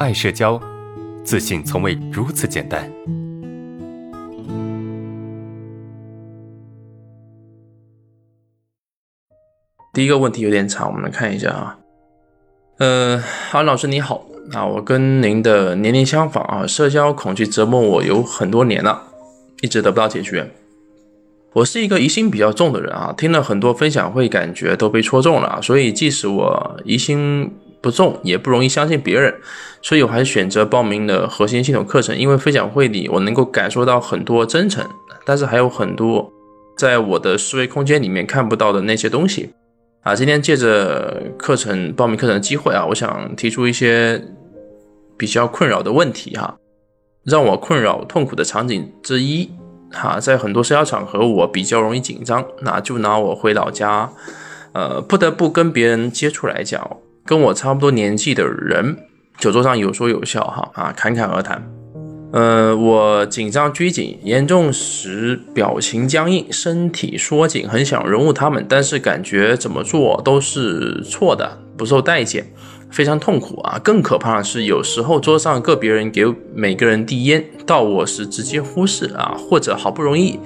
爱社交，自信从未如此简单。第一个问题有点长，我们来看一下啊。呃，安老师你好啊，我跟您的年龄相仿啊，社交恐惧折磨我有很多年了，一直得不到解决。我是一个疑心比较重的人啊，听了很多分享会，感觉都被戳中了，所以即使我疑心不重，也不容易相信别人，所以我还是选择报名了核心系统课程，因为分享会里我能够感受到很多真诚，但是还有很多在我的思维空间里面看不到的那些东西。啊，今天借着课程报名课程的机会啊，我想提出一些比较困扰的问题哈。让我困扰痛苦的场景之一哈，在很多社交场合我比较容易紧张，那就拿我回老家，呃，不得不跟别人接触来讲，跟我差不多年纪的人，酒桌上有说有笑哈啊，侃侃而谈。呃，我紧张拘谨，严重时表情僵硬，身体缩紧，很想融入他们，但是感觉怎么做都是错的，不受待见，非常痛苦啊！更可怕的是，有时候桌上个别人给每个人递烟，到我时直接忽视啊，或者好不容易，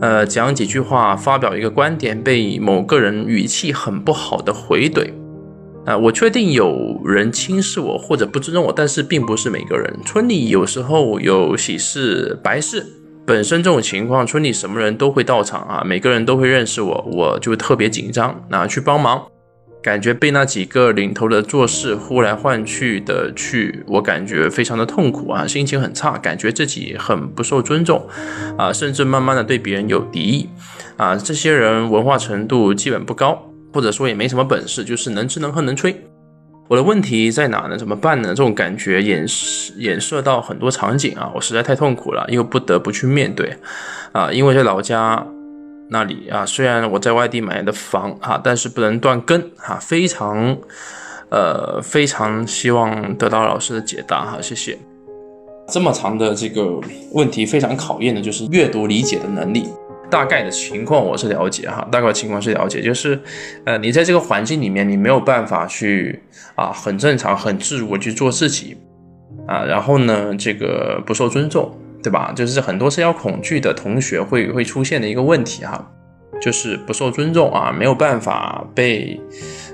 呃，讲几句话，发表一个观点，被某个人语气很不好的回怼。啊，我确定有人轻视我或者不尊重我，但是并不是每个人。村里有时候有喜事、白事，本身这种情况，村里什么人都会到场啊，每个人都会认识我，我就特别紧张，啊去帮忙，感觉被那几个领头的做事呼来唤去的去，我感觉非常的痛苦啊，心情很差，感觉自己很不受尊重啊，甚至慢慢的对别人有敌意啊，这些人文化程度基本不高。或者说也没什么本事，就是能吃能喝能吹。我的问题在哪呢？怎么办呢？这种感觉演演射到很多场景啊，我实在太痛苦了，又不得不去面对啊。因为在老家那里啊，虽然我在外地买的房啊，但是不能断根哈。非常呃，非常希望得到老师的解答哈，谢谢。这么长的这个问题，非常考验的就是阅读理解的能力。大概的情况我是了解哈，大概情况是了解，就是，呃，你在这个环境里面，你没有办法去啊，很正常、很自如的去做自己，啊，然后呢，这个不受尊重，对吧？就是很多社交恐惧的同学会会出现的一个问题哈，就是不受尊重啊，没有办法被，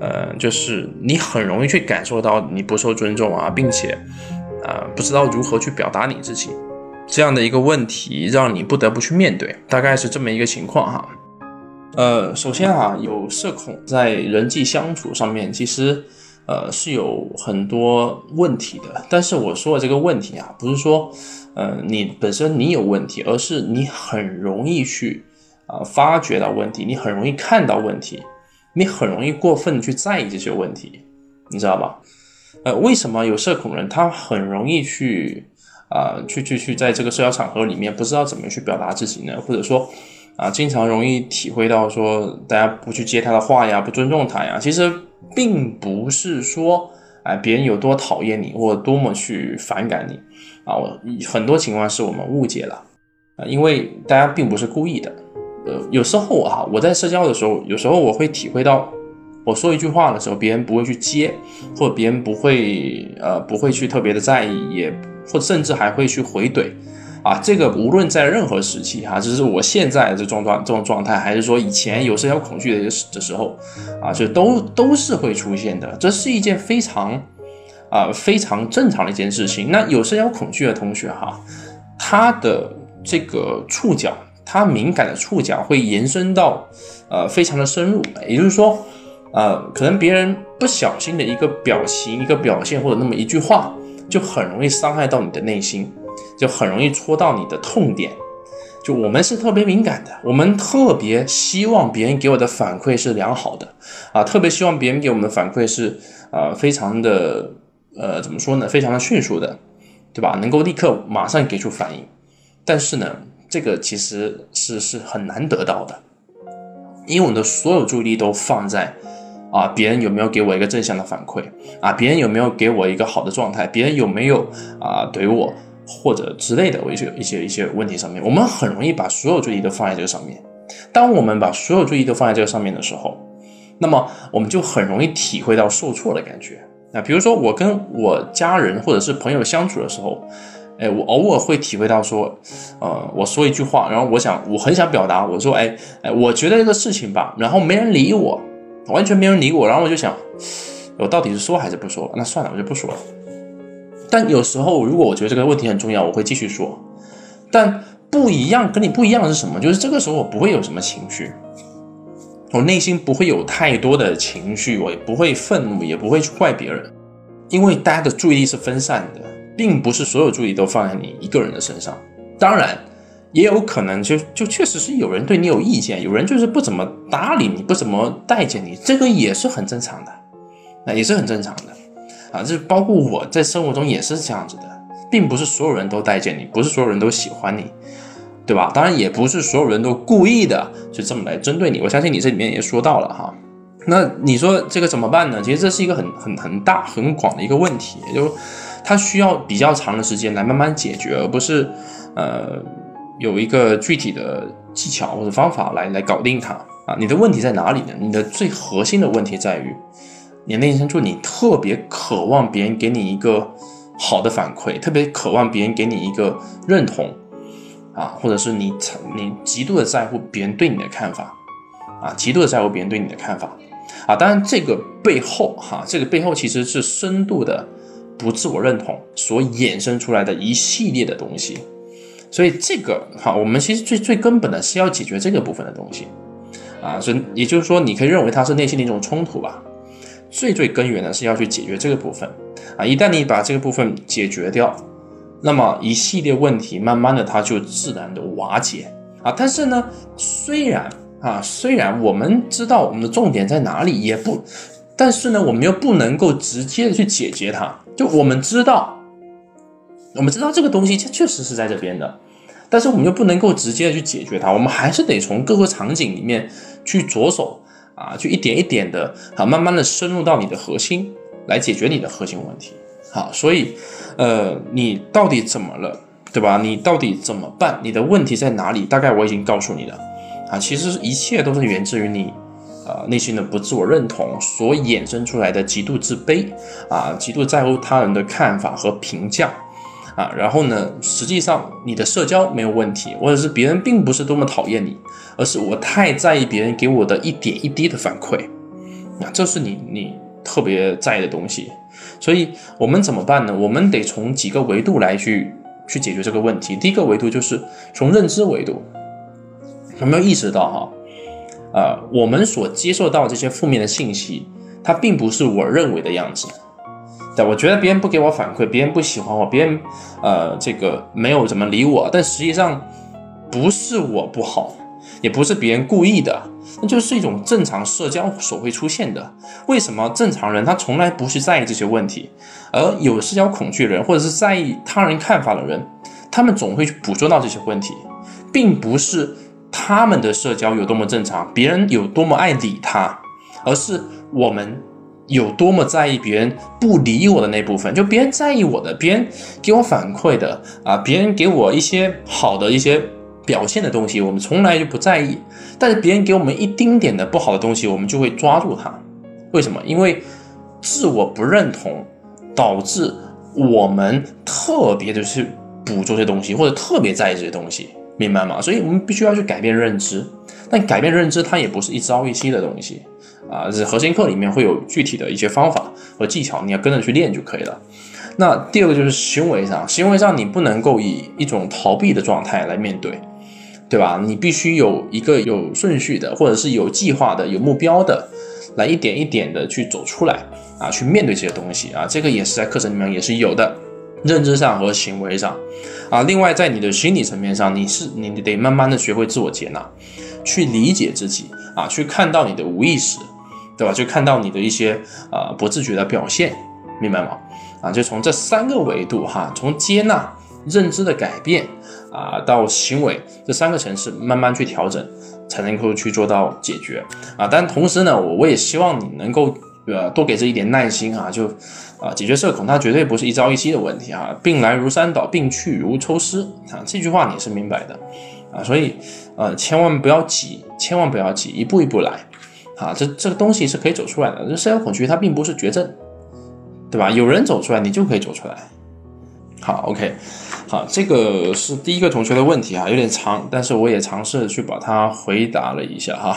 呃，就是你很容易去感受到你不受尊重啊，并且，啊，不知道如何去表达你自己。这样的一个问题让你不得不去面对，大概是这么一个情况哈。呃，首先啊，有社恐在人际相处上面，其实呃是有很多问题的。但是我说的这个问题啊，不是说呃你本身你有问题，而是你很容易去啊发觉到问题，你很容易看到问题，你很容易过分去在意这些问题，你知道吧？呃，为什么有社恐人他很容易去？啊，去去去，在这个社交场合里面，不知道怎么去表达自己呢？或者说，啊，经常容易体会到说，大家不去接他的话呀，不尊重他呀。其实并不是说，哎，别人有多讨厌你，或多么去反感你，啊，我很多情况是我们误解了，啊，因为大家并不是故意的。呃，有时候啊，我在社交的时候，有时候我会体会到，我说一句话的时候，别人不会去接，或者别人不会，呃，不会去特别的在意，也。或甚至还会去回怼，啊，这个无论在任何时期哈，就是我现在的这种状这种状态，还是说以前有社交恐惧的时的时候，啊，就都都是会出现的，这是一件非常啊非常正常的一件事情。那有社交恐惧的同学哈，他的这个触角，他敏感的触角会延伸到呃非常的深入，也就是说，呃，可能别人不小心的一个表情、一个表现或者那么一句话。就很容易伤害到你的内心，就很容易戳到你的痛点。就我们是特别敏感的，我们特别希望别人给我的反馈是良好的啊，特别希望别人给我们的反馈是呃非常的呃怎么说呢，非常的迅速的，对吧？能够立刻马上给出反应。但是呢，这个其实是是很难得到的，因为我们的所有注意力都放在。啊，别人有没有给我一个正向的反馈啊？别人有没有给我一个好的状态？别人有没有啊怼我或者之类的一些一些一些问题上面，我们很容易把所有注意都放在这个上面。当我们把所有注意都放在这个上面的时候，那么我们就很容易体会到受挫的感觉那，比如说我跟我家人或者是朋友相处的时候，哎，我偶尔会体会到说，呃，我说一句话，然后我想我很想表达，我说，哎哎，我觉得这个事情吧，然后没人理我，完全没人理我，然后我就想，我到底是说还是不说？那算了，我就不说了。但有时候如果我觉得这个问题很重要，我会继续说。但不一样，跟你不一样是什么？就是这个时候我不会有什么情绪。我内心不会有太多的情绪，我也不会愤怒，也不会去怪别人，因为大家的注意力是分散的，并不是所有注意力都放在你一个人的身上。当然，也有可能就就确实是有人对你有意见，有人就是不怎么搭理你，不怎么待见你，这个也是很正常的，那也是很正常的啊。这包括我在生活中也是这样子的，并不是所有人都待见你，不是所有人都喜欢你。对吧？当然也不是所有人都故意的就这么来针对你。我相信你这里面也说到了哈。那你说这个怎么办呢？其实这是一个很很很大很广的一个问题，就是它需要比较长的时间来慢慢解决，而不是呃有一个具体的技巧或者方法来来搞定它啊。你的问题在哪里呢？你的最核心的问题在于你内心深处你特别渴望别人给你一个好的反馈，特别渴望别人给你一个认同。啊，或者是你你极度的在乎别人对你的看法，啊，极度的在乎别人对你的看法，啊，当然这个背后哈，这个背后其实是深度的不自我认同所衍生出来的一系列的东西，所以这个哈，我们其实最最根本的是要解决这个部分的东西，啊，所以也就是说，你可以认为它是内心的一种冲突吧，最最根源的是要去解决这个部分，啊，一旦你把这个部分解决掉。那么一系列问题，慢慢的它就自然的瓦解啊。但是呢，虽然啊，虽然我们知道我们的重点在哪里，也不，但是呢，我们又不能够直接的去解决它。就我们知道，我们知道这个东西它确实是在这边的，但是我们又不能够直接的去解决它。我们还是得从各个场景里面去着手啊，去一点一点的啊，慢慢的深入到你的核心来解决你的核心问题。好，所以。呃，你到底怎么了，对吧？你到底怎么办？你的问题在哪里？大概我已经告诉你了，啊，其实一切都是源自于你，呃，内心的不自我认同所衍生出来的极度自卑，啊，极度在乎他人的看法和评价，啊，然后呢，实际上你的社交没有问题，或者是别人并不是多么讨厌你，而是我太在意别人给我的一点一滴的反馈，啊，这是你你特别在意的东西。所以我们怎么办呢？我们得从几个维度来去去解决这个问题。第一个维度就是从认知维度，有没有意识到哈？呃，我们所接受到这些负面的信息，它并不是我认为的样子。我觉得别人不给我反馈，别人不喜欢我，别人呃这个没有怎么理我，但实际上不是我不好，也不是别人故意的。那就是一种正常社交所会出现的。为什么正常人他从来不去在意这些问题，而有社交恐惧的人或者是在意他人看法的人，他们总会去捕捉到这些问题，并不是他们的社交有多么正常，别人有多么爱理他，而是我们有多么在意别人不理我的那部分。就别人在意我的，别人给我反馈的啊，别人给我一些好的一些。表现的东西，我们从来就不在意，但是别人给我们一丁点的不好的东西，我们就会抓住它。为什么？因为自我不认同导致我们特别的去捕捉这些东西，或者特别在意这些东西，明白吗？所以我们必须要去改变认知。但改变认知，它也不是一朝一夕的东西啊。这核心课里面会有具体的一些方法和技巧，你要跟着去练就可以了。那第二个就是行为上，行为上你不能够以一种逃避的状态来面对。对吧？你必须有一个有顺序的，或者是有计划的、有目标的，来一点一点的去走出来啊，去面对这些东西啊。这个也是在课程里面也是有的，认知上和行为上啊。另外，在你的心理层面上，你是你得慢慢的学会自我接纳，去理解自己啊，去看到你的无意识，对吧？去看到你的一些啊不自觉的表现，明白吗？啊，就从这三个维度哈，从接纳、认知的改变。啊，到行为这三个层次慢慢去调整，才能够去做到解决啊。但同时呢，我我也希望你能够呃多给这一点耐心啊，就啊解决社恐它绝对不是一朝一夕的问题啊，病来如山倒，病去如抽丝啊，这句话你是明白的啊，所以呃千万不要急，千万不要急，一步一步来啊，这这个东西是可以走出来的。这社交恐惧它并不是绝症，对吧？有人走出来，你就可以走出来。好，OK，好，这个是第一个同学的问题啊，有点长，但是我也尝试去把它回答了一下哈。